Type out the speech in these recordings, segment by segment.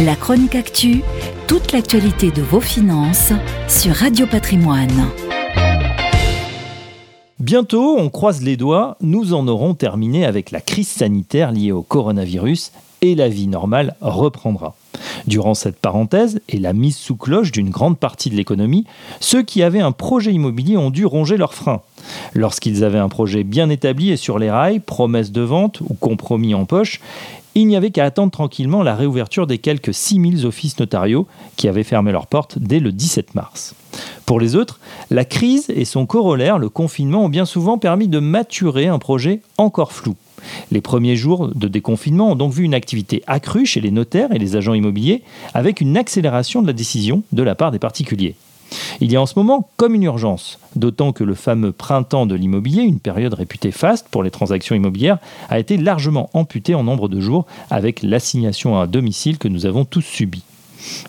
La chronique actu, toute l'actualité de vos finances sur Radio Patrimoine. Bientôt, on croise les doigts, nous en aurons terminé avec la crise sanitaire liée au coronavirus et la vie normale reprendra. Durant cette parenthèse et la mise sous cloche d'une grande partie de l'économie, ceux qui avaient un projet immobilier ont dû ronger leurs freins. Lorsqu'ils avaient un projet bien établi et sur les rails, promesse de vente ou compromis en poche, il n'y avait qu'à attendre tranquillement la réouverture des quelques 6000 offices notariaux qui avaient fermé leurs portes dès le 17 mars. Pour les autres, la crise et son corollaire, le confinement, ont bien souvent permis de maturer un projet encore flou. Les premiers jours de déconfinement ont donc vu une activité accrue chez les notaires et les agents immobiliers, avec une accélération de la décision de la part des particuliers. Il y a en ce moment comme une urgence, d'autant que le fameux printemps de l'immobilier, une période réputée faste pour les transactions immobilières, a été largement amputé en nombre de jours avec l'assignation à domicile que nous avons tous subie.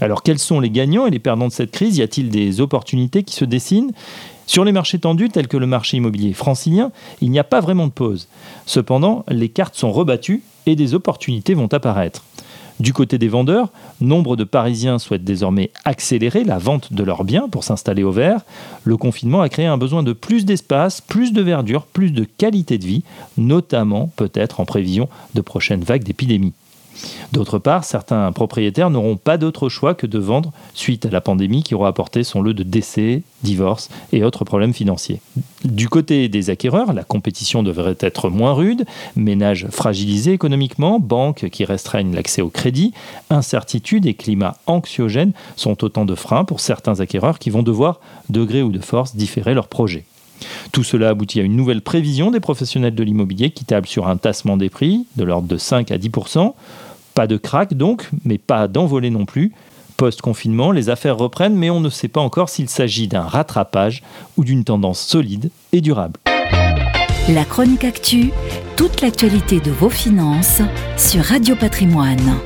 Alors quels sont les gagnants et les perdants de cette crise? Y a-t-il des opportunités qui se dessinent? Sur les marchés tendus tels que le marché immobilier francilien, il n'y a pas vraiment de pause. Cependant, les cartes sont rebattues et des opportunités vont apparaître. Du côté des vendeurs, nombre de Parisiens souhaitent désormais accélérer la vente de leurs biens pour s'installer au vert. Le confinement a créé un besoin de plus d'espace, plus de verdure, plus de qualité de vie, notamment peut-être en prévision de prochaines vagues d'épidémie. D'autre part, certains propriétaires n'auront pas d'autre choix que de vendre suite à la pandémie qui aura apporté son lot de décès, divorces et autres problèmes financiers. Du côté des acquéreurs, la compétition devrait être moins rude, ménages fragilisés économiquement, banques qui restreignent l'accès au crédit, incertitudes et climat anxiogène sont autant de freins pour certains acquéreurs qui vont devoir, de gré ou de force, différer leurs projets. Tout cela aboutit à une nouvelle prévision des professionnels de l'immobilier qui table sur un tassement des prix de l'ordre de 5 à 10 pas de crack donc, mais pas d'envolée non plus. Post-confinement, les affaires reprennent, mais on ne sait pas encore s'il s'agit d'un rattrapage ou d'une tendance solide et durable. La chronique actu, toute l'actualité de vos finances sur Radio Patrimoine.